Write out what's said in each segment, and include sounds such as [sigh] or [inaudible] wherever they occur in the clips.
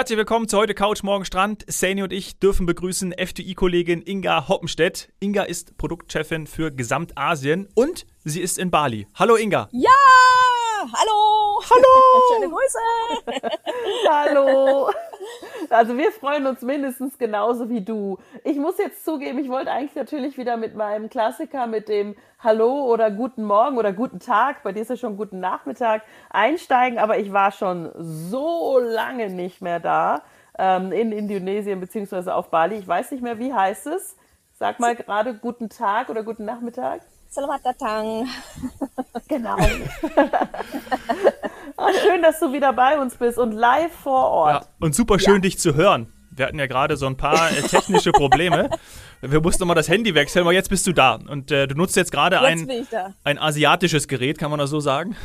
Herzlich willkommen zu heute Couch Morgen Strand. Sani und ich dürfen begrüßen FTI-Kollegin Inga Hoppenstedt. Inga ist Produktchefin für Gesamtasien und sie ist in Bali. Hallo Inga. Ja, hallo. Hallo. [laughs] Schöne Grüße. Hallo. Also wir freuen uns mindestens genauso wie du. Ich muss jetzt zugeben, ich wollte eigentlich natürlich wieder mit meinem Klassiker, mit dem Hallo oder Guten Morgen oder Guten Tag, bei dir ist ja schon Guten Nachmittag, einsteigen, aber ich war schon so lange nicht mehr da ähm, in Indonesien beziehungsweise auf Bali. Ich weiß nicht mehr, wie heißt es? Sag mal gerade Guten Tag oder Guten Nachmittag. Selamat datang. Genau. [laughs] Ah, schön, dass du wieder bei uns bist und live vor Ort. Ja, und super schön, dich zu hören. Wir hatten ja gerade so ein paar äh, technische Probleme. Wir mussten mal das Handy wechseln, aber jetzt bist du da. Und äh, du nutzt jetzt gerade ein, ein asiatisches Gerät, kann man das so sagen?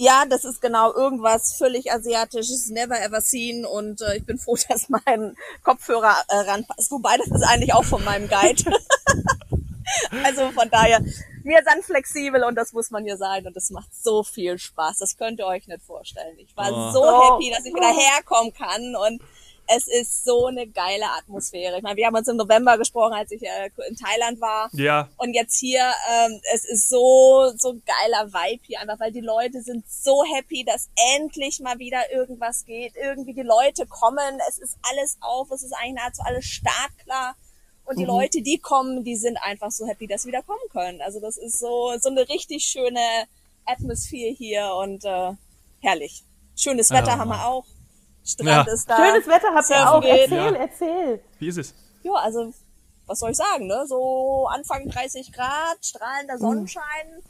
Ja, das ist genau irgendwas völlig asiatisches, never ever seen und äh, ich bin froh, [laughs] dass mein Kopfhörer äh, ranpasst. Wobei, das ist eigentlich auch von meinem Guide. [laughs] [laughs] also von daher, wir sind flexibel und das muss man hier sein und das macht so viel Spaß. Das könnt ihr euch nicht vorstellen. Ich war Oh. so Oh. happy, dass ich wieder herkommen kann und es ist so eine geile Atmosphäre. Ich meine, wir haben uns im November gesprochen, als ich äh, in Thailand war. Ja. Und jetzt hier, ähm, es ist so, so ein geiler Vibe hier einfach, weil die Leute sind so happy, dass endlich mal wieder irgendwas geht. Irgendwie die Leute kommen, es ist alles auf, es ist eigentlich nahezu alles startklar. Und die Leute, die kommen, die sind einfach so happy, dass sie wieder kommen können. Also das ist so, so eine richtig schöne Atmosphäre hier und äh, herrlich. Schönes Wetter Ja. haben wir auch. Strand Ja. ist da. Schönes Wetter habt ihr auch. geht. Erzähl, Ja. erzähl. Wie ist es? Ja, also, was soll ich sagen, ne? So Anfang 30 Grad, strahlender Sonnenschein.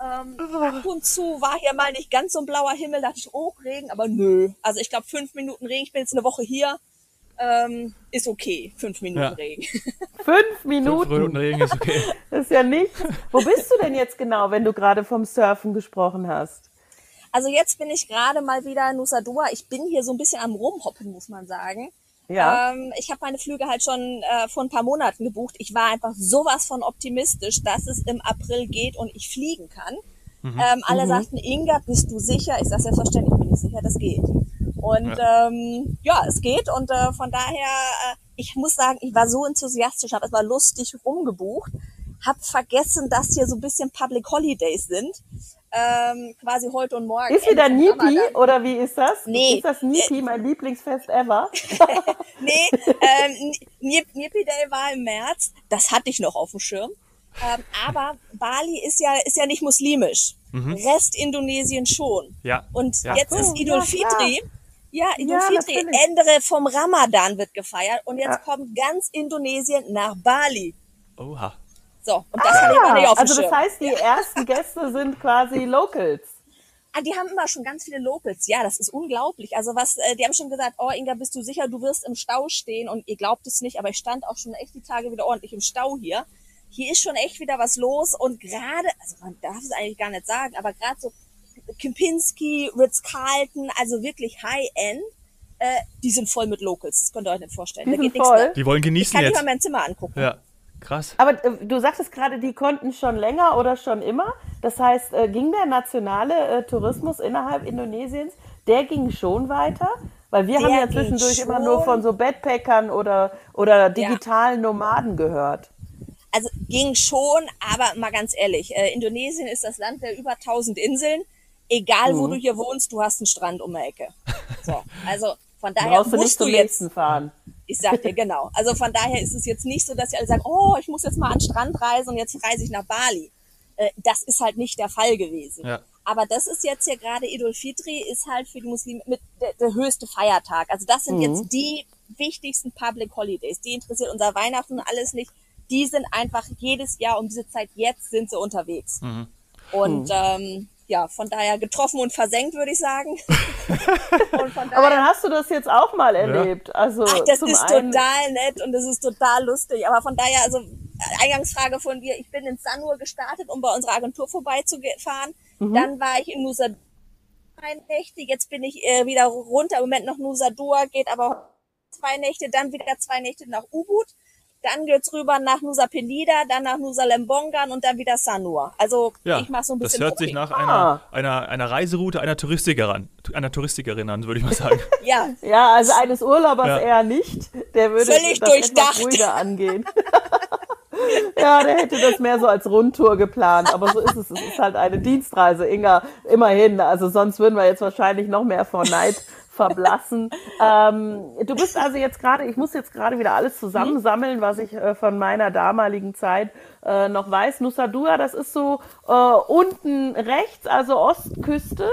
Ähm, ab und zu war hier mal nicht ganz so ein blauer Himmel, dachte ich, oh, Regen, aber nö. Also ich glaube, fünf Minuten Regen, ich bin jetzt eine Woche hier, ähm, ist okay, fünf Minuten Ja. Regen. [laughs] Fünf Fünf Minuten. Minuten Regen ist okay. Das [laughs] ist ja nichts. Wo bist du denn jetzt genau, wenn du gerade vom Surfen gesprochen hast? Also jetzt bin ich gerade mal wieder in Nusa Dua. Ich bin hier so ein bisschen am Rumhoppen, muss man sagen. Ja. Ähm, ich habe meine Flüge halt schon äh, vor ein paar Monaten gebucht. Ich war einfach sowas von optimistisch, dass es im April geht und ich fliegen kann. Ähm, alle sagten, Inga, bist du sicher? Ich sage selbstverständlich bin ich sicher, das geht. Und ja, ähm, ja es geht und äh, von daher, äh, ich muss sagen, ich war so enthusiastisch, habe es war lustig rumgebucht, habe vergessen, dass hier so ein bisschen Public Holidays sind, ähm, quasi heute und morgen. Ist wieder Nipi oder wie ist das? Nee. Ist das Nipi, mein Lieblingsfest ever? [laughs] Nee, ähm, Nip- Nippy Day war im März. Das hatte ich noch auf dem Schirm. Ähm, aber Bali ist ja, ist ja nicht muslimisch. Rest Indonesien schon. Ja. Und Ja. jetzt Oh, ist Idul ja, Fitri. Ja, Idul Ja, Fitri. Ende vom Ramadan wird gefeiert. Und jetzt Ja. kommt ganz Indonesien nach Bali. Oha. So, und das hatte ich noch nicht auf also das heißt, die ersten Gäste sind quasi Locals. Ah, die haben immer schon ganz viele Locals. Ja, das ist unglaublich. Also was, äh, die haben schon gesagt, oh Inga, bist du sicher, du wirst im Stau stehen? Und ihr glaubt es nicht, aber ich stand auch schon echt die Tage wieder ordentlich im Stau hier. Hier ist schon echt wieder was los und gerade, also man darf es eigentlich gar nicht sagen, aber gerade so Kempinski, Ritz-Carlton, also wirklich High-End, äh, die sind voll mit Locals. Das könnt ihr euch nicht vorstellen. Die da sind geht voll. Die wollen Ich genießen kann nicht jetzt. mal mein Zimmer angucken. Ja. Krass. Aber äh, du sagtest gerade, die konnten schon länger oder schon immer. Das heißt, äh, ging der nationale äh, Tourismus innerhalb Indonesiens, der ging schon weiter? Weil wir Der haben ja zwischendurch immer nur von so Backpackern oder, oder digitalen Nomaden gehört. Also ging schon, aber mal ganz ehrlich, äh, Indonesien ist das Land der über 1000 Inseln. Egal Mhm. wo du hier wohnst, du hast einen Strand um die Ecke. So, [laughs] also von daher du nicht musst du jetzt, fahren. ich sag dir genau. Also von daher ist es jetzt nicht so, dass sie alle sagen, oh, ich muss jetzt mal an den Strand reisen und jetzt reise ich nach Bali. Äh, das ist halt nicht der Fall gewesen. Ja. Aber das ist jetzt hier gerade Idul Fitri, ist halt für die Muslime mit der, der höchste Feiertag. Also das sind jetzt die wichtigsten Public Holidays. Die interessiert unser Weihnachten alles nicht. Die sind einfach jedes Jahr um diese Zeit jetzt sind sie unterwegs. Und ähm, ja, von daher getroffen und versenkt, würde ich sagen. [laughs] und von daher, Aber dann hast du das jetzt auch mal erlebt. Also Ach, das zum ist einen, total nett und das ist total lustig. Aber von daher, also Eingangsfrage von dir, ich bin in Sanur gestartet, um bei unserer Agentur vorbeizufahren. Mhm. Dann war ich in Nusa zwei Nächte, jetzt bin ich äh, wieder runter, im Moment noch Nusa Dua, geht aber zwei Nächte, dann wieder zwei Nächte nach Ubud. Dann geht's rüber nach Nusa Penida, dann nach Nusa Lembongan und dann wieder Sanur. Also Ja, ich mache so ein das bisschen hört sich nach Ah. einer, einer, einer Reiseroute einer Touristikerin, einer Touristikerin an, würde ich mal sagen. [laughs] Ja, Ja, also eines Urlaubers Ja. eher nicht. Der würde Völlig das durchdacht. etwas ruhiger angehen. [laughs] ja, der hätte das mehr so als Rundtour geplant. Aber so ist es. Es ist halt eine Dienstreise, Inga. Immerhin. Also sonst würden wir jetzt wahrscheinlich noch mehr vor Neid verblassen. [laughs] Ähm, du bist also jetzt gerade, ich muss jetzt gerade wieder alles zusammensammeln, was ich äh, von meiner damaligen Zeit äh, noch weiß. Nusa Dua, das ist so äh, unten rechts, also Ostküste.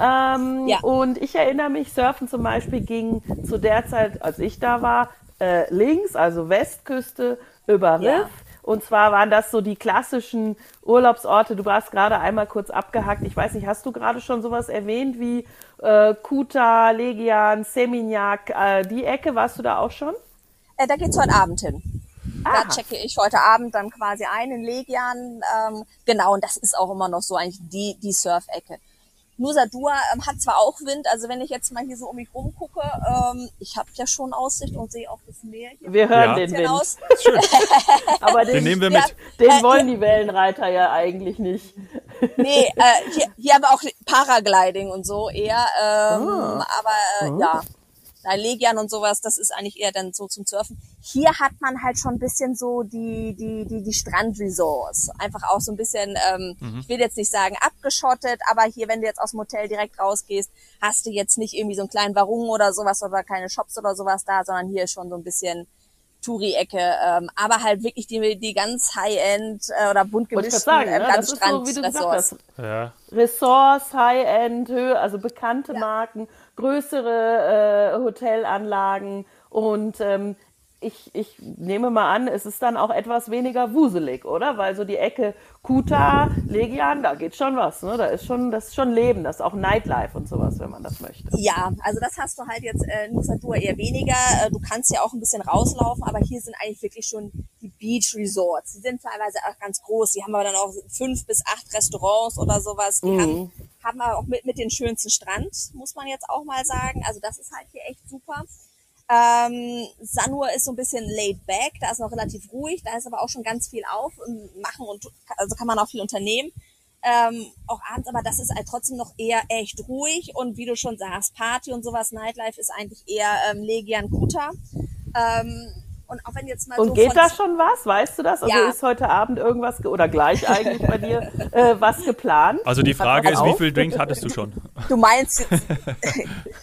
Ähm, Ja. Und ich erinnere mich, Surfen zum Beispiel ging zu der Zeit, als ich da war, äh, links, also Westküste über Riff. Ja. Und zwar waren das so die klassischen Urlaubsorte. Du warst gerade einmal kurz abgehackt. Ich weiß nicht, hast du gerade schon sowas erwähnt wie äh, Kuta, Legian, Seminyak, äh, die Ecke? Warst du da auch schon? äh, da geht's heute Abend hin. Aha. Da checke ich heute Abend dann quasi ein in Legian. Ähm, genau, und das ist auch immer noch so eigentlich die, die Surf-Ecke. Nusa Dua ähm, hat zwar auch Wind, also wenn ich jetzt mal hier so um mich rum gucke, ähm, ich habe ja schon Aussicht und sehe auch das Meer hier. Wir hören Ja. den Wind. [laughs] aus. Schön, Aber den, den nehmen wir Ja. mit. den Äh, wollen die Wellenreiter ja eigentlich nicht. Nee, äh, hier, hier haben wir auch Paragliding und so eher. Ähm, Ah. Aber äh, ja, Legian und sowas, das ist eigentlich eher dann so zum Surfen. Hier hat man halt schon ein bisschen so die, die, die, die Strandresorts. Einfach auch so ein bisschen, ähm, ich will jetzt nicht sagen abgeschottet, aber hier, wenn du jetzt aus dem Hotel direkt rausgehst, hast du jetzt nicht irgendwie so einen kleinen Warung oder sowas oder keine Shops oder sowas da, sondern hier ist schon so ein bisschen Touri-Ecke, ähm, aber halt wirklich die, die ganz High-End äh, oder bunt Wollte ich gemischten sagen, ne? ganz Das ist so, wie du gesagt Strandresorts. hast. Ja. Ressorts, High-End, Höhe, also bekannte Marken, größere äh, Hotelanlagen und ähm, ich, ich nehme mal an, es ist dann auch etwas weniger wuselig, oder? Weil so die Ecke Kuta, Legian, da geht schon was, ne? Da ist schon, das ist schon Leben, das ist auch Nightlife und sowas, wenn man das möchte. Ja, also das hast du halt jetzt äh, in Nusa Dua eher weniger. Äh, Du kannst ja auch ein bisschen rauslaufen, aber hier sind eigentlich wirklich schon die Beach Resorts. Die sind teilweise auch ganz groß. Die haben aber dann auch fünf bis acht Restaurants oder sowas. Die haben, haben aber auch mit, mit den schönsten Strand, muss man jetzt auch mal sagen. Also das ist halt hier echt super. Ähm, Sanur ist so ein bisschen laid back, da ist noch relativ ruhig, da ist aber auch schon ganz viel auf und machen und also kann man auch viel unternehmen. Ähm, auch abends, aber das ist halt trotzdem noch eher echt ruhig und wie du schon sagst, Party und sowas, Nightlife ist eigentlich eher ähm, Legian Kuta. Ähm, und auch wenn jetzt mal Und so geht da schon was? Weißt du das? Also Ja. ist heute Abend irgendwas ge- oder gleich eigentlich bei dir [laughs] äh, was geplant? Also die Frage ist, was wie auf? viel Drinks hattest du schon? Du meinst [laughs] jetzt,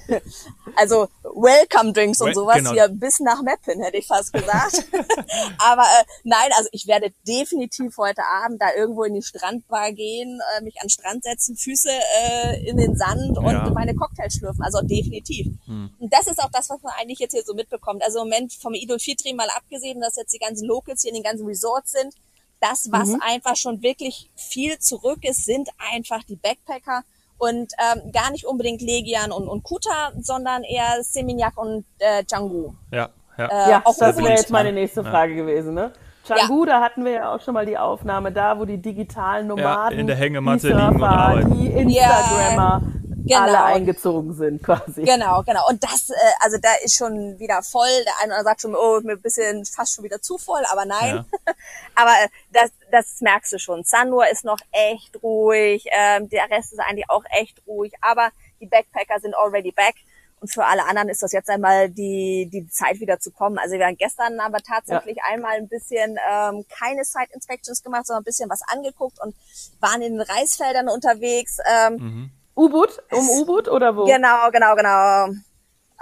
[laughs] also Welcome Drinks und sowas genau. hier bis nach Meppen, hätte ich fast gesagt. [laughs] Aber äh, nein, also ich werde definitiv heute Abend da irgendwo in die Strandbar gehen, äh, mich an den Strand setzen, Füße äh, in den Sand und Ja. meine Cocktails schlürfen. Also definitiv. Und das ist auch das, was man eigentlich jetzt hier so mitbekommt. Also im Moment vom Idol Fitri mal abgesehen, dass jetzt die ganzen Locals hier in den ganzen Resorts sind, das, was einfach schon wirklich viel zurück ist, sind einfach die Backpacker und ähm, gar nicht unbedingt Legian und, und Kuta, sondern eher Seminyak und äh, Canggu. Ja, ja. Äh, Ja, auch das wäre jetzt meine nächste Ja. Frage gewesen, ne? Canggu, da hatten wir ja auch schon mal die Aufnahme da, wo die digitalen Nomaden, in der Hängematte die liegen und Surfer, arbeiten. die Instagrammer genau. alle eingezogen sind quasi. Genau, genau. Und das, äh, also da ist schon wieder voll. Der eine oder andere sagt schon, oh, mir ein bisschen fast schon wieder zu voll, aber nein. [laughs] aber äh, das, das merkst du schon. Sanur ist noch echt ruhig, ähm, der Rest ist eigentlich auch echt ruhig, aber die Backpacker sind already back. Und für alle anderen ist das jetzt einmal die, die Zeit wieder zu kommen. Also wir haben gestern aber tatsächlich einmal ein bisschen ähm, keine Site Inspections gemacht, sondern ein bisschen was angeguckt und waren in den Reisfeldern unterwegs. Ähm, U-Boot? Um U-Boot oder wo? Genau, genau, genau.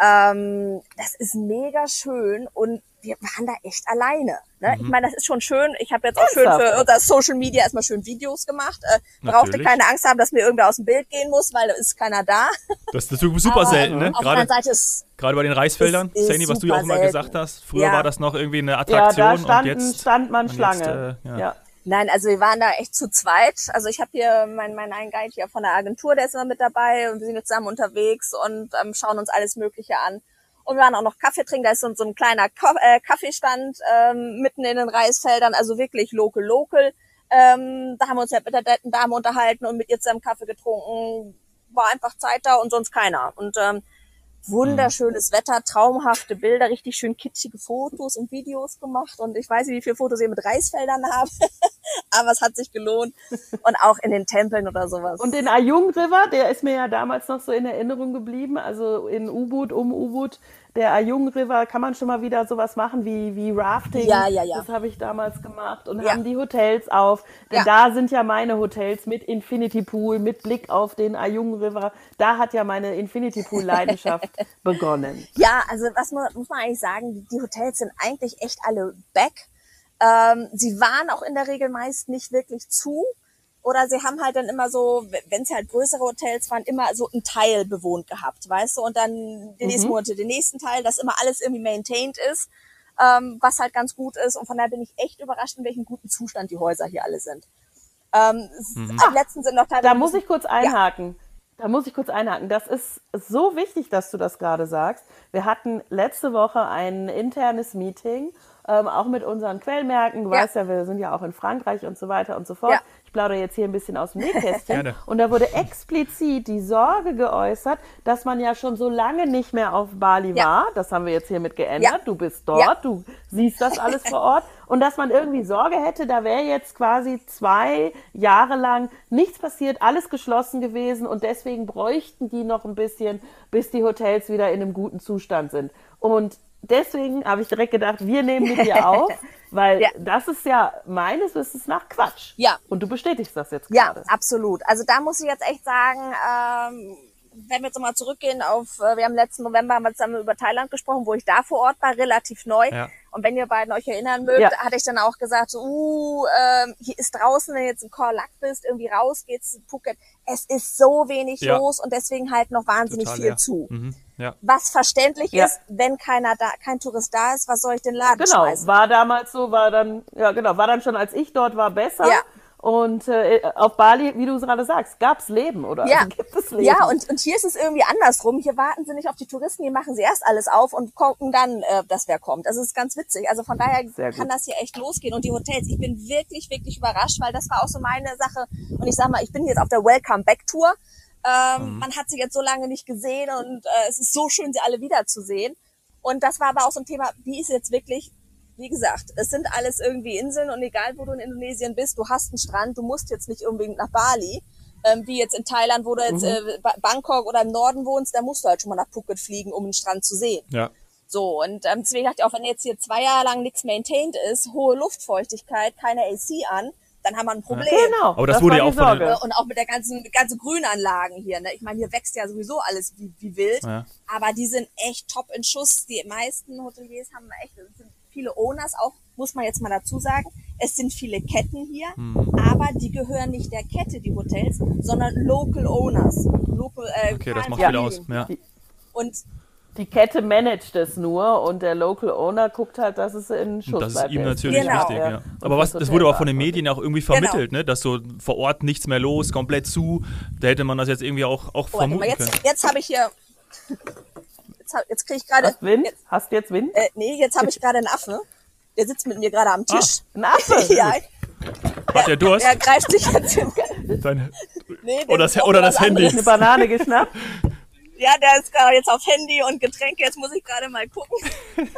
Ähm, das ist mega schön und wir waren da echt alleine. Ne? Ich meine, das ist schon schön. Ich habe jetzt auch schön für unser Social Media erstmal schön Videos gemacht. Äh, brauchte Natürlich. keine Angst haben, dass mir irgendwer aus dem Bild gehen muss, weil da ist keiner da. Das, ist super selten, ne? Auf der Gerade, anderen Seite ist gerade bei den Reisfeldern, ist Sandy, was du ja auch immer gesagt selten. hast. Früher Ja. war das noch irgendwie eine Ja, Attraktion da und standen, jetzt stand man und Schlange. Jetzt, äh, ja. ja. Nein, also wir waren da echt zu zweit. Also ich habe hier meinen mein einen Guide hier von der Agentur, der ist immer mit dabei und wir sind jetzt zusammen unterwegs und ähm, schauen uns alles Mögliche an. Und wir waren auch noch Kaffee trinken, da ist so, so ein kleiner äh, Kaffeestand ähm, mitten in den Reisfeldern, also wirklich local, local. Ähm, da haben wir uns ja mit der netten Dame unterhalten und mit ihr zusammen Kaffee getrunken. War einfach Zeit da und sonst keiner. Und ähm, Wunderschönes Wetter, traumhafte Bilder, richtig schön kitschige Fotos und Videos gemacht. Und ich weiß nicht, wie viele Fotos ihr mit Reisfeldern habt, [laughs] aber es hat sich gelohnt. Und auch in den Tempeln oder sowas. Und den Ayung River, der ist mir ja damals noch so in Erinnerung geblieben, also in Ubud, um Ubud, der Ayung River kann man schon mal wieder sowas machen wie, wie Rafting. Ja, ja, ja. Das habe ich damals gemacht und Ja. haben die Hotels auf. Denn Ja. da sind ja meine Hotels mit Infinity Pool, mit Blick auf den Ayung River. Da hat ja meine Infinity Pool Leidenschaft [laughs] begonnen. Ja, also was muss, muss man eigentlich sagen, die Hotels sind eigentlich echt alle back. Ähm, sie waren auch in der Regel meist nicht wirklich zu. Oder sie haben halt dann immer so, wenn es halt größere Hotels waren, immer so einen Teil bewohnt gehabt, weißt du? Und dann die nächsten Monate den nächsten Teil, dass immer alles irgendwie maintained ist, ähm, was halt ganz gut ist. Und von daher bin ich echt überrascht, in welchem guten Zustand die Häuser hier alle sind. Ähm, es- Am letzten sind noch teilweise Da muss ich kurz einhaken. Da muss ich kurz einhaken. Das ist so wichtig, dass du das gerade sagst. Wir hatten letzte Woche ein internes Meeting, ähm, auch mit unseren Quellmärkten. Du Ja. weißt ja, wir sind ja auch in Frankreich und so weiter und so fort. Ja. Ich plaudere jetzt hier ein bisschen aus dem [laughs] Nähkästchen. Und da wurde explizit die Sorge geäußert, dass man ja schon so lange nicht mehr auf Bali Ja. war. Das haben wir jetzt hiermit geändert. Ja. Du bist dort, Ja. du siehst das alles vor Ort. [laughs] Und dass man irgendwie Sorge hätte, da wäre jetzt quasi zwei Jahre lang nichts passiert, alles geschlossen gewesen und deswegen bräuchten die noch ein bisschen, bis die Hotels wieder in einem guten Zustand sind. Und deswegen habe ich direkt gedacht, wir nehmen mit dir auf, [laughs] weil Ja. das ist ja meines Wissens nach Quatsch. Ja. Und du bestätigst das jetzt Ja, gerade. absolut. Also da muss ich jetzt echt sagen, ähm, wenn wir jetzt nochmal zurückgehen auf, äh, wir haben letzten November haben wir zusammen über Thailand gesprochen, wo ich da vor Ort war, relativ neu. Ja. Und wenn ihr beiden euch erinnern mögt, Ja. hatte ich dann auch gesagt, so, uh, ähm, hier ist draußen, wenn du jetzt in Khor Lak bist, irgendwie raus geht's in Phuket. Es ist so wenig Ja. los und deswegen halt noch wahnsinnig Total viel zu. Mhm. Ja. Was verständlich Ja. ist, wenn keiner da, kein Tourist da ist, was soll ich den Laden Genau, schmeißen? war damals so, war dann, ja genau, war dann schon, als ich dort war, besser. Ja. Und äh, auf Bali, wie du es gerade sagst, gab's Leben oder Ja, [laughs] gibt es Leben? ja und, und hier ist es irgendwie andersrum. Hier warten sie nicht auf die Touristen, hier machen sie erst alles auf und gucken dann, äh, dass wer kommt. Das ist ganz witzig. Also von daher kann das hier echt losgehen. Und die Hotels, ich bin wirklich, wirklich überrascht, weil das war auch so meine Sache. Und ich sag mal, ich bin jetzt auf der Welcome Back Tour. Ähm, Man hat sie jetzt so lange nicht gesehen und äh, es ist so schön, sie alle wiederzusehen. Und das war aber auch so ein Thema, wie ist jetzt wirklich, wie gesagt, es sind alles irgendwie Inseln und egal wo du in Indonesien bist, du hast einen Strand, du musst jetzt nicht unbedingt nach Bali. Ähm, wie jetzt in Thailand, wo du jetzt äh, Ba- Bangkok oder im Norden wohnst, da musst du halt schon mal nach Phuket fliegen, um den Strand zu sehen. Ja. So, und ähm, deswegen dachte ich auch, wenn jetzt hier zwei Jahre lang nichts maintained ist, hohe Luftfeuchtigkeit, keine AC an, dann haben wir ein Problem. Genau. Aber das wurde war ja die auch von den- Äh. Und auch mit der ganzen, ganzen Grünanlagen hier. Ne? Ich meine, hier wächst ja sowieso alles wie, wie wild. Ja. Aber die sind echt top in Schuss. Die meisten Hoteliers haben echt, es sind viele Owners auch, muss man jetzt mal dazu sagen. Es sind viele Ketten hier, Hm. aber die gehören nicht der Kette, die Hotels, sondern Local Owners. Local, äh, Okay, das macht viel aus. Ja. Und Die Kette managt es nur und der Local Owner guckt halt, dass es in Schuss Und das ist bleibt. ihm natürlich Genau. wichtig, ja. Und Aber was, das wurde auch von den. Medien auch irgendwie Genau. vermittelt, ne? dass so vor Ort nichts mehr los, komplett zu. Da hätte man das jetzt irgendwie auch, auch oh, warte mal, vermuten jetzt, können. jetzt habe ich hier, jetzt, jetzt kriege ich gerade, Hast Wind? jetzt, Hast du jetzt Wind? äh, nee, jetzt habe ich gerade einen Affe. Der sitzt mit mir gerade am Tisch. Ein Affe? [laughs] ja, Hat der Durst? er greift sich jetzt in, Dein, nee, der oder das, oder das Handy. Eine Banane geschnappt? [laughs] Ja, der ist gerade jetzt auf Handy und Getränke. Jetzt muss ich gerade mal gucken. [laughs]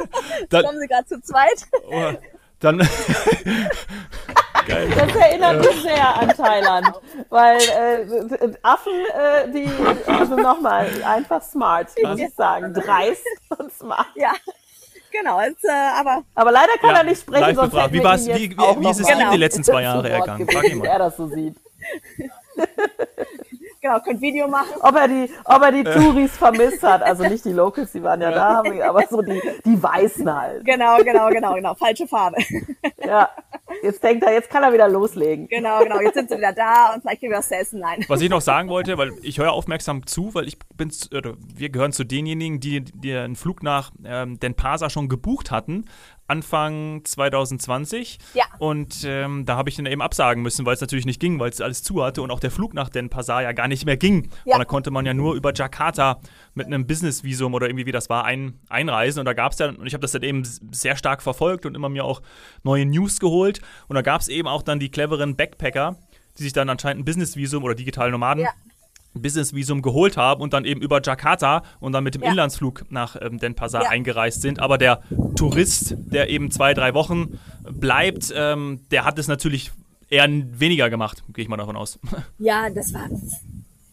Dann, Kommen sie gerade zu zweit? oh, dann [laughs] Geil. Das erinnert mich sehr an Thailand, weil äh, Affen, äh, die, also nochmal, einfach smart, muss ich sagen, dreist und smart. Ja, genau. Jetzt, äh, aber Aber leider kann Ja, er nicht sprechen, sonst hätten Wie wir war's- ihn wie- wie- wie ist es noch ihm die letzten zwei Jahre ergangen? Frag ihn mal. wie er das so sieht. [laughs] genau, könnt Video machen. Ob er die, ob er die Touris vermisst hat, also [laughs] nicht die Locals, die waren ja da, aber so die, die Weißen halt. Genau, genau, genau, genau. Falsche Farbe. [laughs] Ja, jetzt denkt er, jetzt kann er wieder loslegen. genau, genau. Jetzt sind sie wieder da und vielleicht kriegen wir was zu essen. Nein. Was ich noch sagen wollte, weil ich höre aufmerksam zu, weil ich bin, wir gehören zu denjenigen, die, die einen Flug nach ähm, Den Pasa schon gebucht hatten, Anfang 2020. Ja. Und ähm, da habe ich dann eben absagen müssen, weil es natürlich nicht ging, weil es alles zu hatte und auch der Flug nach Den Pasa ja gar nicht mehr ging. Ja. Und da konnte man ja nur über Jakarta mit einem Business-Visum oder irgendwie wie das war, ein, einreisen. Und da gab es dann, und ich habe das dann eben sehr stark verfolgt und immer mir auch neue News geholt. Und da gab es eben auch dann die cleveren Backpacker, die sich dann anscheinend ein Business-Visum oder digitale Nomaden Ja. Business-Visum geholt haben und dann eben über Jakarta und dann mit dem Ja. Inlandsflug nach ähm, Denpasar Ja. eingereist sind. Aber der Tourist, der eben zwei, drei Wochen bleibt, ähm, der hat es natürlich eher weniger gemacht, gehe ich mal davon aus. [laughs] Ja, das war.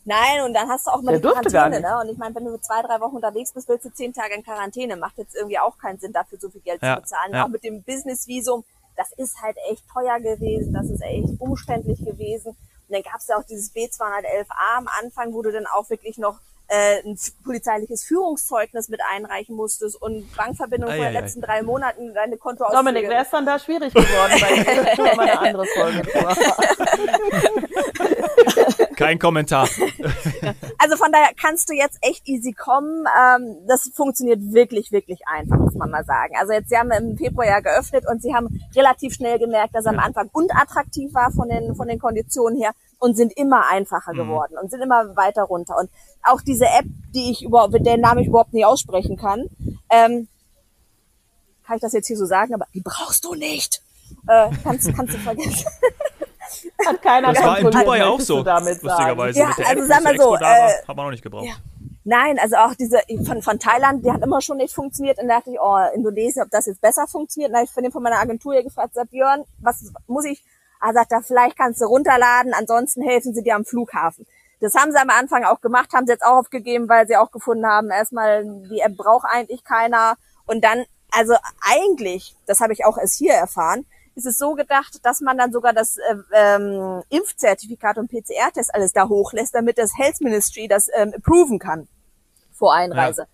Nein, und dann hast du auch mal Der die Quarantäne, ne? Und ich meine, wenn du zwei, drei Wochen unterwegs bist, willst du zehn Tage in Quarantäne. Macht jetzt irgendwie auch keinen Sinn, dafür so viel Geld Ja, zu bezahlen. ja. Auch mit dem Business-Visum, das ist halt echt teuer gewesen, das ist echt umständlich gewesen. Und dann gab's ja auch dieses B211a am Anfang, wo du dann auch wirklich noch äh, ein polizeiliches Führungszeugnis mit einreichen musstest und Bankverbindung von den letzten drei Monaten, deine Kontoauszüge. Dominik, wer ist dann da schwierig geworden? Weil das ist mal eine andere Folge. [laughs] Kein Kommentar. [laughs] Also von daher kannst du jetzt echt easy kommen. Ähm, das funktioniert wirklich, wirklich einfach, muss man mal sagen. Also jetzt, sie haben im Februar ja geöffnet und sie haben relativ schnell gemerkt, dass er am Anfang unattraktiv war von den, von den Konditionen her und sind immer einfacher geworden und sind immer weiter runter. Und auch diese App, die ich überhaupt, mit deren Namen ich überhaupt nicht aussprechen kann, ähm, kann ich das jetzt hier so sagen, aber die brauchst du nicht. Äh, kannst, kannst du vergessen. [laughs] [laughs] Hat keiner Das war in Dubai auch so, damit sagen. lustigerweise. Ja, Mit der also App, sag bis mal der so, äh, haben wir noch nicht gebraucht. ja. Nein, also auch diese von, von Thailand, die hat immer schon nicht funktioniert. Und da dachte ich, oh, Indonesien, ob das jetzt besser funktioniert. Und da habe ich von dem von meiner Agentur hier gefragt, sagt Björn, was muss ich? Er sagt, da vielleicht kannst du runterladen, ansonsten helfen sie dir am Flughafen. Das haben sie am Anfang auch gemacht, haben sie jetzt auch aufgegeben, weil sie auch gefunden haben, erstmal, die App braucht eigentlich keiner. Und dann, also eigentlich, das habe ich auch erst hier erfahren, ist es so gedacht, dass man dann sogar das äh, ähm, Impfzertifikat und PCR-Test alles da hochlässt, damit das Health Ministry das ähm, approven kann vor Einreise.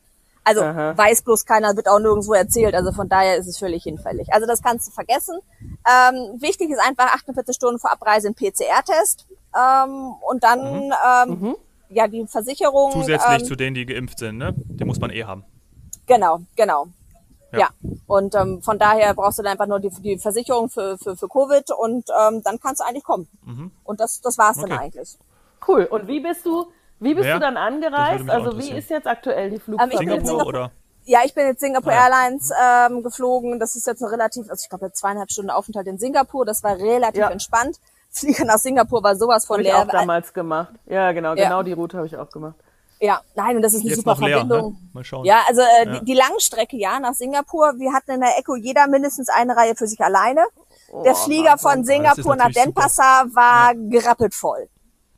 Also Aha. weiß bloß keiner, wird auch nirgendwo erzählt. Also von daher ist es völlig hinfällig. Also das kannst du vergessen. Ähm, wichtig ist einfach 48 Stunden vor Abreise ein PCR-Test ähm, und dann ähm, ja die Versicherung. Zusätzlich ähm, zu denen, die geimpft sind, ne? Den muss man eh haben. Genau, genau. Ja. Ja. Und ähm, von daher brauchst du dann einfach nur die, die Versicherung für, für, für Covid und ähm, dann kannst du eigentlich kommen. Und das, das war's dann Mhm. Okay. eigentlich. Cool. Und wie bist du, wie bist Ja, du dann angereist? Also wie ist jetzt aktuell die Ähm, Flugverbindung? Singapur Singapur- oder? Ja, ich bin jetzt Singapore Ah, ja. Airlines ähm, geflogen. Das ist jetzt eine relativ, also ich glaube jetzt zweieinhalb Stunden Aufenthalt in Singapur. Das war relativ Ja. entspannt. [laughs] Flieger nach Singapur war sowas von Habe ich leer. auch damals gemacht. Ja, genau, Ja. genau die Route habe ich auch gemacht. Ja, nein, und das ist eine Jetzt super noch leer, Verbindung. ne? Mal schauen. Ja, also äh, Ja. Die, die Langstrecke, ja, nach Singapur. Wir hatten in der Echo jeder mindestens eine Reihe für sich alleine. der Flieger von Singapur nach super. Denpasar war gerappelt voll.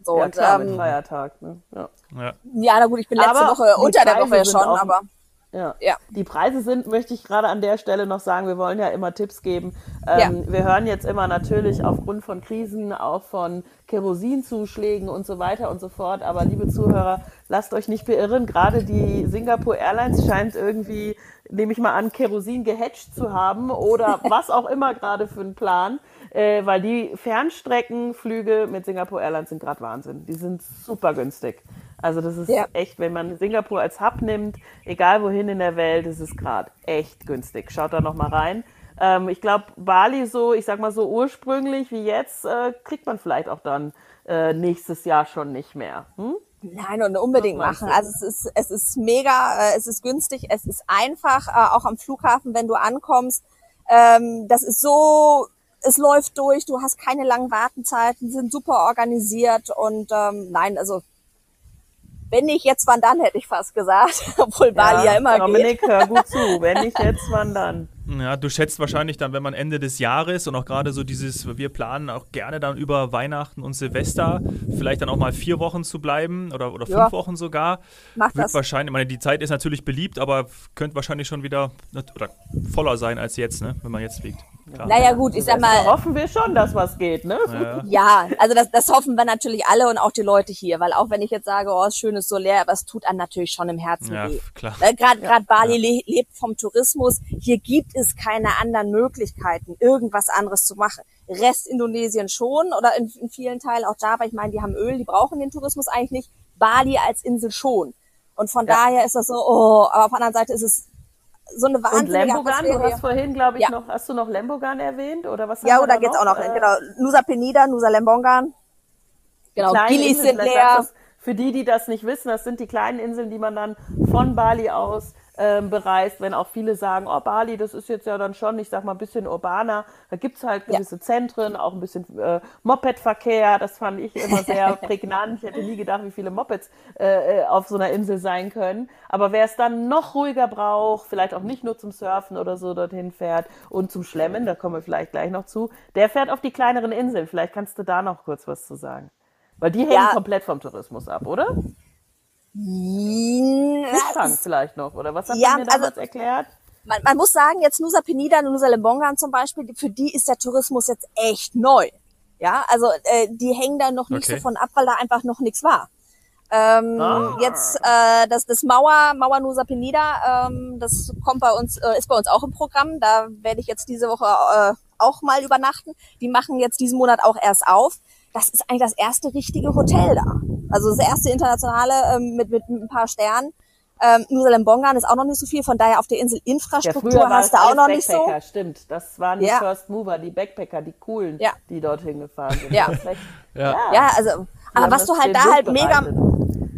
So, Ja, und, klar, mit ähm, Feiertag. Ne? Ja. Ja. ja, na gut, ich bin letzte Aber Woche unter der Preise Woche sind schon, auch- aber Ja. Ja. Die Preise sind, möchte ich gerade an der Stelle noch sagen, wir wollen ja immer Tipps geben. Ähm, Wir hören jetzt immer natürlich aufgrund von Krisen auch von Kerosinzuschlägen und so weiter und so fort. Aber liebe Zuhörer, lasst euch nicht beirren. Gerade die Singapore Airlines scheint irgendwie, nehme ich mal an, Kerosin gehatcht zu haben oder [laughs] was auch immer gerade für einen Plan. Äh, weil die Fernstreckenflüge mit Singapore Airlines sind gerade Wahnsinn. Die sind super günstig. Also das ist Ja. echt, wenn man Singapur als Hub nimmt, egal wohin in der Welt, ist es gerade echt günstig. Schaut da noch mal rein. Ähm, ich glaube, Bali so, ich sag mal so ursprünglich wie jetzt, äh, kriegt man vielleicht auch dann äh, nächstes Jahr schon nicht mehr. Hm? Nein, und unbedingt machen. Also es ist, es ist mega, äh, es ist günstig, es ist einfach, äh, auch am Flughafen, wenn du ankommst. Ähm, das ist so, es läuft durch, du hast keine langen Wartenzeiten, sind super organisiert und ähm, nein, also wenn nicht jetzt, wann dann, hätte ich fast gesagt. [laughs] Obwohl Bali ja immer geht. Dominik, hör gut [laughs] zu. Wenn nicht jetzt, wann dann? Ja, du schätzt wahrscheinlich dann, wenn man Ende des Jahres und auch gerade so dieses, wir planen auch gerne dann über Weihnachten und Silvester, vielleicht dann auch mal vier Wochen zu bleiben oder, oder fünf Ja. Wochen sogar. Mach Wird das. wahrscheinlich, ich meine, die Zeit ist natürlich beliebt, aber könnte wahrscheinlich schon wieder oder voller sein als jetzt, ne, wenn man jetzt fliegt. Klar. Naja gut, ich sag mal, hoffen wir schon, dass was geht, ne? Ja. Ja, also das, das hoffen wir natürlich alle und auch die Leute hier, weil auch wenn ich jetzt sage, oh, ist schönes so leer, aber es tut einem natürlich schon im Herzen Ja, weh. klar. Weil Gerade grad Bali le lebt vom Tourismus. Hier gibt es keine anderen Möglichkeiten, irgendwas anderes zu machen. Rest Indonesien schon oder in, in vielen Teilen auch Java. Ich meine, die haben Öl, die brauchen den Tourismus eigentlich nicht. Bali als Insel schon. Und von Ja. daher ist das so, oh, aber auf der anderen Seite ist es so eine Und wahnsinnige Lembogan, du Atmosphäre. hast vorhin, glaube ich, Ja. noch, hast du noch Lembogan erwähnt? Oder was Ja, oder geht's auch noch, Äh, genau, Nusa Penida, Nusa Lembongan. Genau, Gilis sind leer. du Für die, die das nicht wissen, das sind die kleinen Inseln, die man dann von Bali aus ähm, bereist, wenn auch viele sagen, oh, Bali, das ist jetzt ja dann schon, ich sag mal, ein bisschen urbaner. Da gibt's halt gewisse ja. Zentren, auch ein bisschen äh, Mopedverkehr. Das fand ich immer sehr [laughs] prägnant. Ich hätte nie gedacht, wie viele Mopeds äh, äh, auf so einer Insel sein können. Aber wer es dann noch ruhiger braucht, vielleicht auch nicht nur zum Surfen oder so dorthin fährt und zum Schlemmen, da kommen wir vielleicht gleich noch zu, der fährt auf die kleineren Inseln. Vielleicht kannst du da noch kurz was zu sagen. Weil die hängen ja. komplett vom Tourismus ab, oder? Fischfang vielleicht noch, oder was hat ja, mir damals also, erklärt? Man, man, muss sagen, jetzt Nusa Penida und Nusa Lembongan zum Beispiel, für die ist der Tourismus jetzt echt neu. Ja, also äh, die hängen da noch nicht okay. so von ab, weil da einfach noch nichts war. Ähm, ah. Jetzt äh, das, das Mauer, Mauer Nusa Penida, ähm, das kommt bei uns, äh, ist bei uns auch im Programm. Da werde ich jetzt diese Woche äh, auch mal übernachten. Die machen jetzt diesen Monat auch erst auf das ist eigentlich das erste richtige Hotel da. Also das erste internationale ähm, mit, mit, mit ein paar Sternen. Ähm, Jerusalem Bongan ist auch noch nicht so viel, von daher auf der Insel Infrastruktur ja, hast du auch noch nicht so. Stimmt, das waren die ja. First Mover, die Backpacker, die coolen, ja. die dorthin gefahren sind. Ja, ja. ja. also, aber was du halt da halt mega,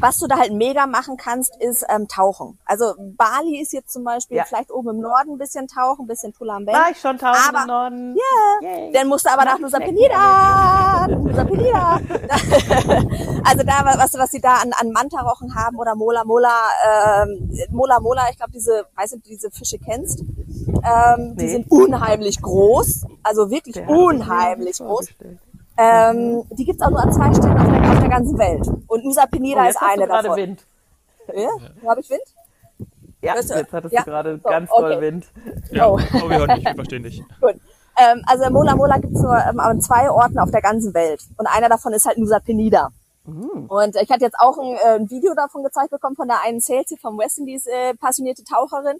was du da halt mega machen kannst, ist ähm, tauchen. Also Bali ist jetzt zum Beispiel ja. vielleicht oben im Norden ein bisschen tauchen, ein bisschen Tulamben. War ich schon tauchen aber, im Norden. Yeah. Yay. Dann musst du aber nach Nusa Penida. Nusa Penida. also da, was, was sie da an, an Mantarochen haben oder Mola Mola, ähm, Mola Mola, ich glaube diese, weiß nicht, diese Fische kennst. Ähm, nee. Die sind unheimlich groß, also wirklich Der unheimlich groß. Ähm, die gibt's auch nur an zwei Stellen auf der, auf der ganzen Welt. Und Nusa Penida oh, ist eine davon. Wind. Ja? ja. Habe ich Wind? Ja, jetzt hattest ja. du gerade so, ganz okay. doll Wind. [laughs] Ja, oh. oh, wir hören dich, wir verstehen dich. [laughs] Gut. Ähm, also Mola Mola gibt's nur ähm, an zwei Orten auf der ganzen Welt. Und einer davon ist halt Nusa Penida. Mhm. Und ich hatte jetzt auch ein, äh, ein, Video davon gezeigt bekommen von der einen Sales vom Weston, die ist äh, passionierte Taucherin.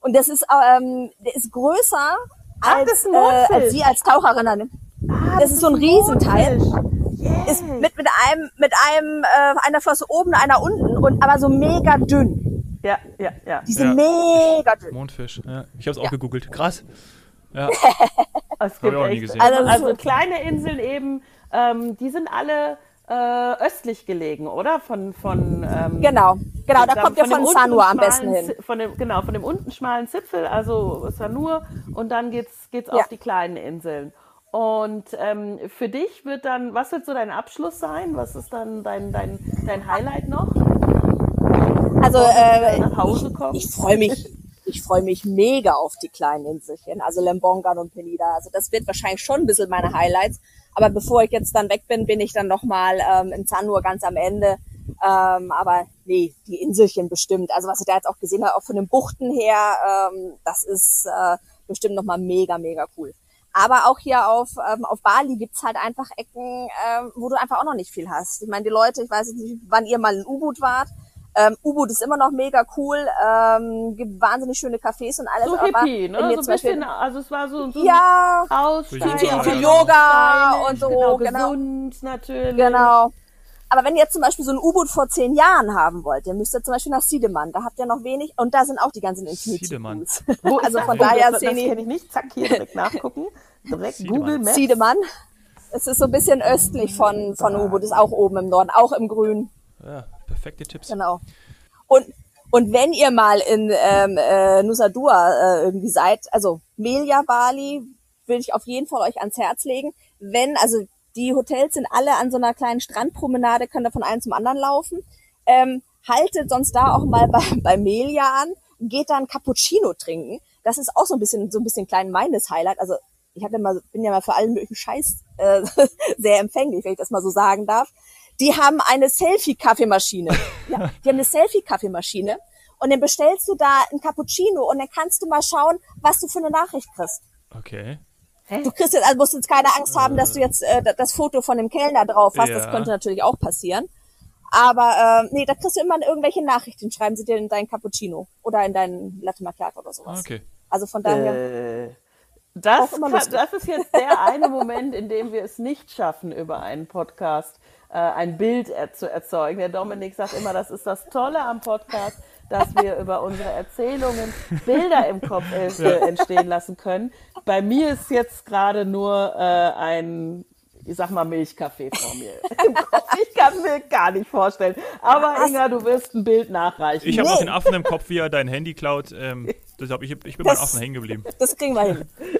Und das ist, ähm, der ist größer ah, als, äh, als sie als Taucherin. Ah, das, ist so ein Riesenteil. Yeah. Ist mit, mit einem, mit einem, äh, einer Flosse oben, einer unten und aber so mega dünn. Ja, ja, ja. Die sind ja. mega dünn. Mondfisch, ja. Ich habe es auch ja. gegoogelt. Krass. Ja. [laughs] es gibt auch nie gesehen. Also, also kleine Inseln eben, ähm, die sind alle äh, östlich gelegen, oder? Von, von ähm, genau, genau, da kommt ja von, von Sanur am besten hin. Von dem, genau, von dem unten schmalen Zipfel, also Sanur, und dann geht's, geht's ja. auf die kleinen Inseln. Und ähm, für dich wird dann, was wird so dein Abschluss sein? Was ist dann dein, dein, dein Highlight noch? Also äh, ich, ich freue mich, ich freue mich mega auf die kleinen Inselchen, also Lembongan und Penida. Also das wird wahrscheinlich schon ein bisschen meine Highlights. Aber bevor ich jetzt dann weg bin, bin ich dann nochmal ähm, in Zanur ganz am Ende. Ähm, aber nee, die Inselchen bestimmt. Also was ich da jetzt auch gesehen habe, auch von den Buchten her, ähm, das ist äh, bestimmt nochmal mega, mega cool. Aber auch hier auf, ähm, auf Bali gibt's halt einfach Ecken, ähm, wo du einfach auch noch nicht viel hast. Ich meine, die Leute, ich weiß nicht, wann ihr mal in U-Boot wart. Ähm, U-Boot ist immer noch mega cool, ähm, gibt wahnsinnig schöne Cafés und alles. So hippie, ne? So ein bisschen, also es war so, so ja, ein Aussteigen. Für, für Yoga und so, genau. genau. Gesund natürlich. Genau. Aber wenn ihr jetzt zum Beispiel so ein U-Boot vor zehn Jahren haben wollt, dann müsst ihr zum Beispiel nach Siedemann. Da habt ihr noch wenig und da sind auch die ganzen Infinity Siedemann. [laughs] Wo also von daher das, das kenne ich nicht. Zack, hier direkt nachgucken. Direkt Siedemann. Google Maps. Siedemann. Es ist so ein bisschen östlich von, von U-Boot, ist auch oben im Norden, auch im Grün. Ja, perfekte Tipps. Genau. Und, und wenn ihr mal in ähm, äh, Nusa Dua äh, irgendwie seid, also Melia Bali, will ich auf jeden Fall euch ans Herz legen. Wenn, also die Hotels sind alle an so einer kleinen Strandpromenade, können da von einem zum anderen laufen. Ähm, haltet sonst da auch mal bei, [laughs] bei Melia an, geht da ein Cappuccino trinken. Das ist auch so ein bisschen, so ein bisschen klein meines Highlight. Also ich hatte mal, bin ja mal für allen möglichen Scheiß äh, [laughs] sehr empfänglich, wenn ich das mal so sagen darf. Die haben eine Selfie-Kaffeemaschine. [laughs] ja, die haben eine Selfie-Kaffeemaschine. Und dann bestellst du da ein Cappuccino und dann kannst du mal schauen, was du für eine Nachricht kriegst. Okay. Du kriegst jetzt, also musst jetzt keine Angst haben, dass du jetzt äh, das Foto von dem Kellner drauf hast. Ja. Das könnte natürlich auch passieren. Aber äh, nee, da kriegst du immer irgendwelche Nachrichten, schreiben sie dir in dein Cappuccino oder in deinen Latte Macchiato oder sowas. Okay. Also von daher. Äh, das, kann, das ist jetzt der [laughs] eine Moment, in dem wir es nicht schaffen, über einen Podcast äh, ein Bild er zu erzeugen. Der Dominik sagt immer, das ist das Tolle am Podcast dass wir über unsere Erzählungen Bilder im Kopf [laughs] äh, entstehen lassen können. Bei mir ist jetzt gerade nur äh, ein ich sag mal, Milchkaffee vor mir. Ich kann mir gar nicht vorstellen. Aber Inga, du wirst ein Bild nachreichen. Ich habe noch den Affen im Kopf, wie er dein Handy klaut. Ähm, deshalb, ich, ich bin beim Affen hängen geblieben. Das kriegen wir hin. [laughs]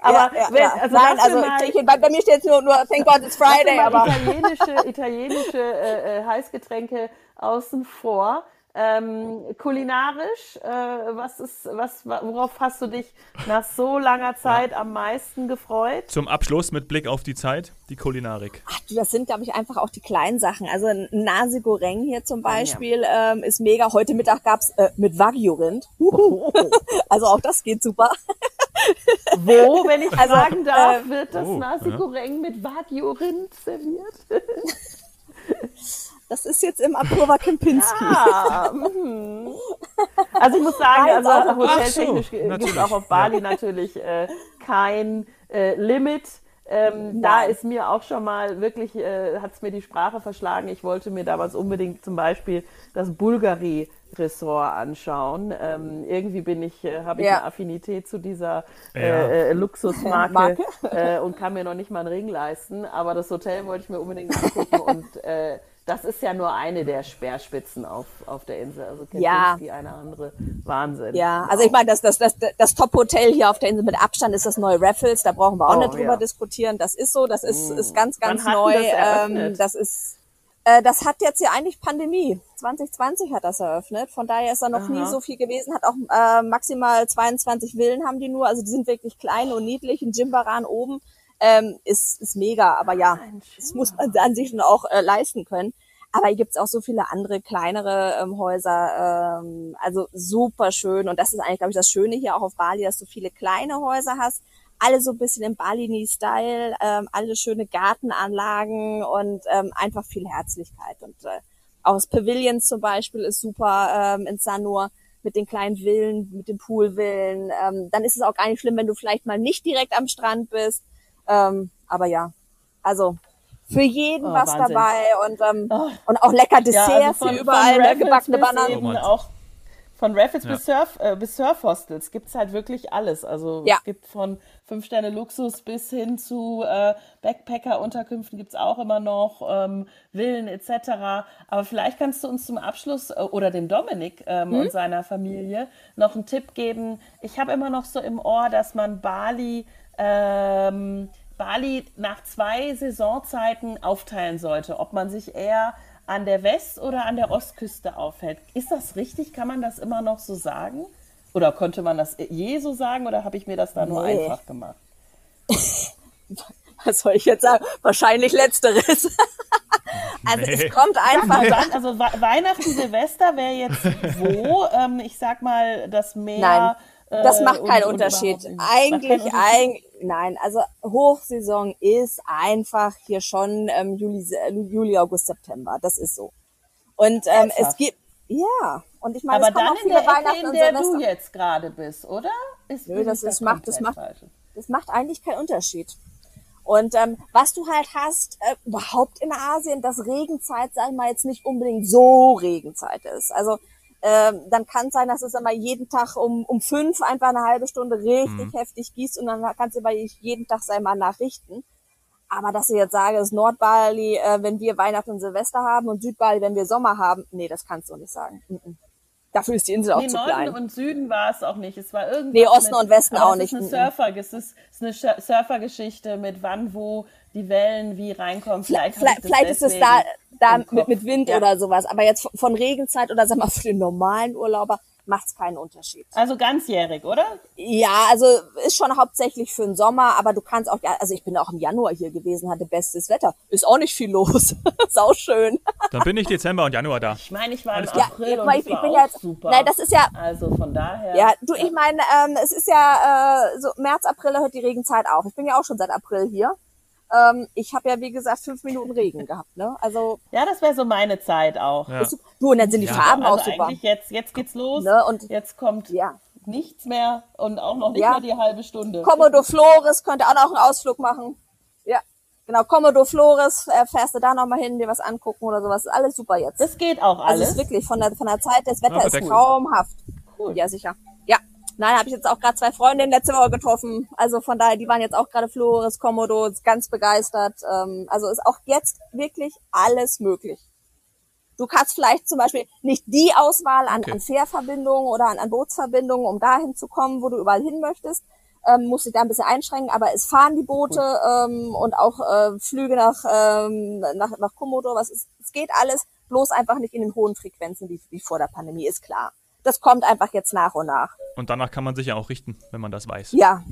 Aber ja, ja, wenn, ja. also Nein, also mal- ich, bei, bei mir steht jetzt nur, nur Thank God it's Friday, aber italienische, italienische äh, äh, Heißgetränke außen vor. Ähm, kulinarisch, äh, was ist, was, wa- worauf hast du dich nach so langer Zeit am meisten gefreut? Zum Abschluss mit Blick auf die Zeit, die Kulinarik. ach, du, das sind, glaube ich, einfach auch die kleinen Sachen. Also ein Nasi Goreng hier Ah, zum Beispiel ähm, ist mega. Heute Mittag gab's äh, mit Wagyu-Rind. Huhu. [laughs] Also auch das geht super. [laughs] Wo, wenn ich Also, fragen darf, äh, wird das Oh, Nasi ja. Goreng mit Wagyu-Rind serviert? [laughs] Das ist jetzt im Apurva Kempinski. Ah, [laughs] mhm. also ich muss sagen, jetzt also hoteltechnisch so, gibt es auch auf Bali natürlich äh, kein äh, Limit. Ähm, da Nein. ist mir auch schon mal wirklich, äh, hat es mir die Sprache verschlagen. Ich wollte mir damals unbedingt zum Beispiel das Bulgari-Ressort anschauen. Ähm, irgendwie bin ich, äh, habe ich Ja. eine Affinität zu dieser Ja. äh, äh, Luxusmarke Marke? äh, und kann mir noch nicht mal einen Ring leisten. Aber das Hotel wollte ich mir unbedingt angucken und äh, das ist ja nur eine der Speerspitzen auf, auf der Insel. Also Ja. Kempinski eine andere. Wahnsinn. Ja, also ich meine, das, das, das, das Top-Hotel hier auf der Insel mit Abstand ist das neue Raffles. Da brauchen wir auch Oh, nicht drüber ja. diskutieren. Das ist so, das ist, ist ganz, ganz Wann neu. das ähm, das ist, äh, das hat jetzt ja eigentlich Pandemie. 2020 hat das eröffnet. Von daher ist da noch nie Aha. so viel gewesen. Hat auch äh, maximal 22 Villen haben die nur. Also die sind wirklich klein und niedlich. Ein Jimbaran oben ähm, ist, ist mega. Aber ja, das muss man an sich schon auch äh, leisten können. Aber hier gibt's auch so viele andere kleinere ähm, Häuser, ähm, also super schön. Und das ist eigentlich, glaube ich, das Schöne hier auch auf Bali, dass du viele kleine Häuser hast, alle so ein bisschen im Balini-Style, ähm, alle schöne Gartenanlagen und ähm, einfach viel Herzlichkeit. Und äh, auch das Pavilions zum Beispiel ist super ähm, in Sanur mit den kleinen Villen, mit den Poolvillen. Ähm, dann ist es auch gar nicht schlimm, wenn du vielleicht mal nicht direkt am Strand bist. Ähm, aber ja, also für jeden Oh, was Wahnsinn. dabei und, ähm, Oh. und auch lecker Ja, Desserts also von, überall, von ne, gebackene Bananen. auch von Raffles Ja. bis Surf, äh, bis Surfhostels gibt's halt wirklich alles. Also Ja. es gibt von fünf Sterne Luxus bis hin zu äh, Backpacker-Unterkünften gibt's auch immer noch, ähm, Villen etc. Aber vielleicht kannst du uns zum Abschluss äh, oder dem Dominik ähm, Hm? und seiner Familie noch einen Tipp geben. Ich habe immer noch so im Ohr, dass man Bali ähm, Bali nach zwei Saisonzeiten aufteilen sollte, ob man sich eher an der West- oder an der Ostküste aufhält. Ist das richtig? Kann man das immer noch so sagen? Oder konnte man das je so sagen oder habe ich mir das da nur Nee. einfach gemacht? Was soll ich jetzt sagen? Wahrscheinlich letzteres. [laughs] also Nee. es kommt einfach. Dann, also We- Weihnachten, Silvester wäre jetzt wo? [laughs] Ähm, ich sag mal, das Meer. Nein, das äh, macht und- keinen und Unterschied. nicht. Macht keinen Eigentlich, eigentlich, nein, also Hochsaison ist einfach hier schon ähm, Juli, äh, Juli, August, September. Das ist so. Und ähm, es gibt, ja, und ich meine, Aber dann in der Ecke, in und der du jetzt gerade bist, oder? Ist, Nö, das ich ist- da macht- das macht-? Das macht eigentlich keinen Unterschied. Und ähm, was du halt hast, äh, überhaupt in Asien, dass Regenzeit, sag ich mal, jetzt nicht unbedingt so Regenzeit ist. Also ähm, dann kann es sein, dass es immer jeden Tag um, um fünf einfach eine halbe Stunde richtig heftig gießt und dann kannst du bei jeden Tag sei mal nachrichten. Aber dass ich jetzt sage, es ist Nordbali, äh, wenn wir Weihnachten und Silvester haben und Südbali, wenn wir Sommer haben, nee, das kannst du nicht sagen. Mhm. Dafür ist die Insel auch Nee, zu Norden klein. und Süden war es auch nicht. Es war irgendwas Nee, Osten mit, und Westen auch das nicht. Ist eine Mhm. Surfer, es ist, es ist eine Surfergeschichte mit wann, wo die Wellen wie reinkommen. Vielleicht, Vielleicht, vielleicht ist es da, da im mit, mit Wind Ja. oder sowas. Aber jetzt von- Regenzeit oder sag mal für den normalen Urlauber macht es keinen Unterschied. Also ganzjährig, oder? Ja, also ist schon hauptsächlich für den Sommer, aber du kannst auch, ja, also ich bin auch im Januar hier gewesen, hatte bestes Wetter. Ist auch nicht viel los. [laughs] ist auch schön. Dann bin ich Dezember und Januar da. Ich meine, ich war im Alles Ja, April jetzt und mal, ich, ich bin auch ja jetzt, super. nein, das ist ja, also von daher. ja, du, ich meine, ähm, es ist ja, äh, so März, April hört die Regenzeit auf. Ich bin ja auch schon seit April hier. Ähm, ich habe ja, wie gesagt, fünf Minuten Regen gehabt, ne? Also, Ja, das wäre so meine Zeit auch. Ja. ist, du, und dann sind die Ja. Farben also auch super. eigentlich jetzt, jetzt geht's los. Ne, und- jetzt kommt Ja. nichts mehr und auch noch nicht Ja. mal die halbe Stunde. Commodore Flores könnte auch noch einen Ausflug machen. Ja, genau. Commodore Flores, äh, fährst du da noch mal hin, dir was angucken oder sowas. Ist alles super jetzt. Das geht auch also alles. es ist wirklich von der, von der Zeit, das Wetter Ja, ist traumhaft. Cool. Ja, sicher. Ja, Nein, habe ich jetzt auch gerade zwei Freundinnen letzte Woche getroffen. Also von daher, die waren jetzt auch gerade Flores, Komodo, ganz begeistert. Ähm, also ist auch jetzt wirklich alles möglich. Du kannst vielleicht zum Beispiel nicht die Auswahl an, okay. an Fährverbindungen oder an, an Bootsverbindungen, um dahin zu kommen, wo du überall hin möchtest. Ähm, musst dich da ein bisschen einschränken, aber es fahren die Boote ähm, und auch äh, Flüge nach, ähm, nach, nach Komodo. Was ist, es geht alles, bloß einfach nicht in den hohen Frequenzen wie, wie vor der Pandemie, ist klar das kommt einfach jetzt nach und nach. Und danach kann man sich ja auch richten, wenn man das weiß. Ja.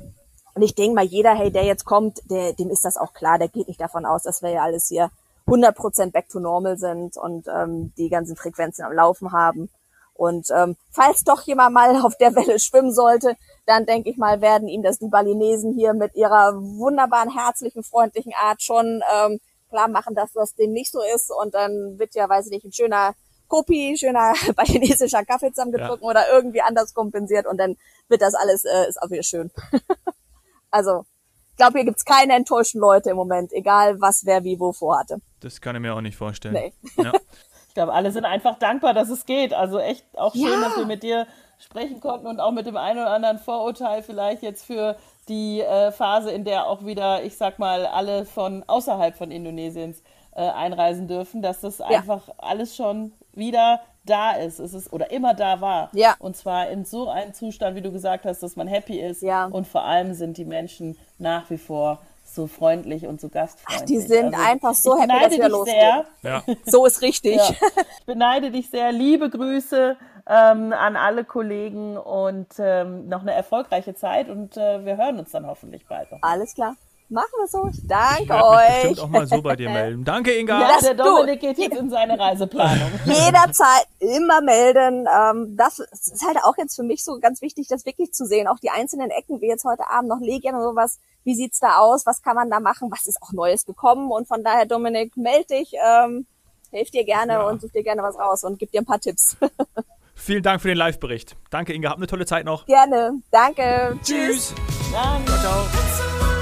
Und ich denke mal, jeder, hey, der jetzt kommt, der, dem ist das auch klar, der geht nicht davon aus, dass wir ja alles hier 100% back to normal sind und ähm, die ganzen Frequenzen am Laufen haben. Und ähm, falls doch jemand mal [laughs] auf der Welle schwimmen sollte, dann denke ich mal, werden ihm das die Balinesen hier mit ihrer wunderbaren, herzlichen, freundlichen Art schon ähm, klar machen, dass das dem nicht so ist. Und dann wird ja, weiß ich nicht, ein schöner Kopi, schöner [laughs] balinesischer Kaffee zusammengetrunken ja. oder irgendwie anders kompensiert und dann wird das alles, äh, ist auch wieder schön. [laughs] also, ich glaube, hier gibt's keine enttäuschten Leute im Moment, egal was wer wie wo vorhatte. Das kann ich mir auch nicht vorstellen. Nee. Ja. [laughs] ich glaube, alle sind einfach dankbar, dass es geht. Also echt auch schön, ja. dass wir mit dir sprechen konnten und auch mit dem einen oder anderen Vorurteil vielleicht jetzt für die äh, Phase, in der auch wieder, ich sag mal, alle von außerhalb von Indonesiens äh, einreisen dürfen, dass das ja. einfach alles schon wieder da ist. Es ist oder immer da war. Ja. Und zwar in so einem Zustand, wie du gesagt hast, dass man happy ist. Ja. Und vor allem sind die Menschen nach wie vor so freundlich und so gastfreundlich. Ach, die sind also, einfach so happy, dass wir losgehen. Sehr. Ja. [laughs] So ist richtig. Ja. Ich beneide dich sehr. Liebe Grüße ähm, an alle Kollegen und ähm, noch eine erfolgreiche Zeit und äh, wir hören uns dann hoffentlich bald noch. Alles klar. Machen wir so. Ich danke ich euch. Mich bestimmt auch mal so bei dir melden. Danke, Inga. Ja, der Dominik geht jetzt in seine Reiseplanung. [laughs] Jederzeit immer melden. Ähm, das ist halt auch jetzt für mich so ganz wichtig, das wirklich zu sehen. Auch die einzelnen Ecken, wie jetzt heute Abend noch Legien und sowas. Wie sieht's da aus? Was kann man da machen? Was ist auch Neues gekommen? Und von daher, Dominik, meld dich. Ähm, hilf dir gerne ja. und such dir gerne was raus und gib dir ein paar Tipps. [laughs] Vielen Dank für den Live-Bericht. Danke, Inga. Habt eine tolle Zeit noch. Gerne. Danke. Tschüss. Tschüss. Danke. Ciao, ciao.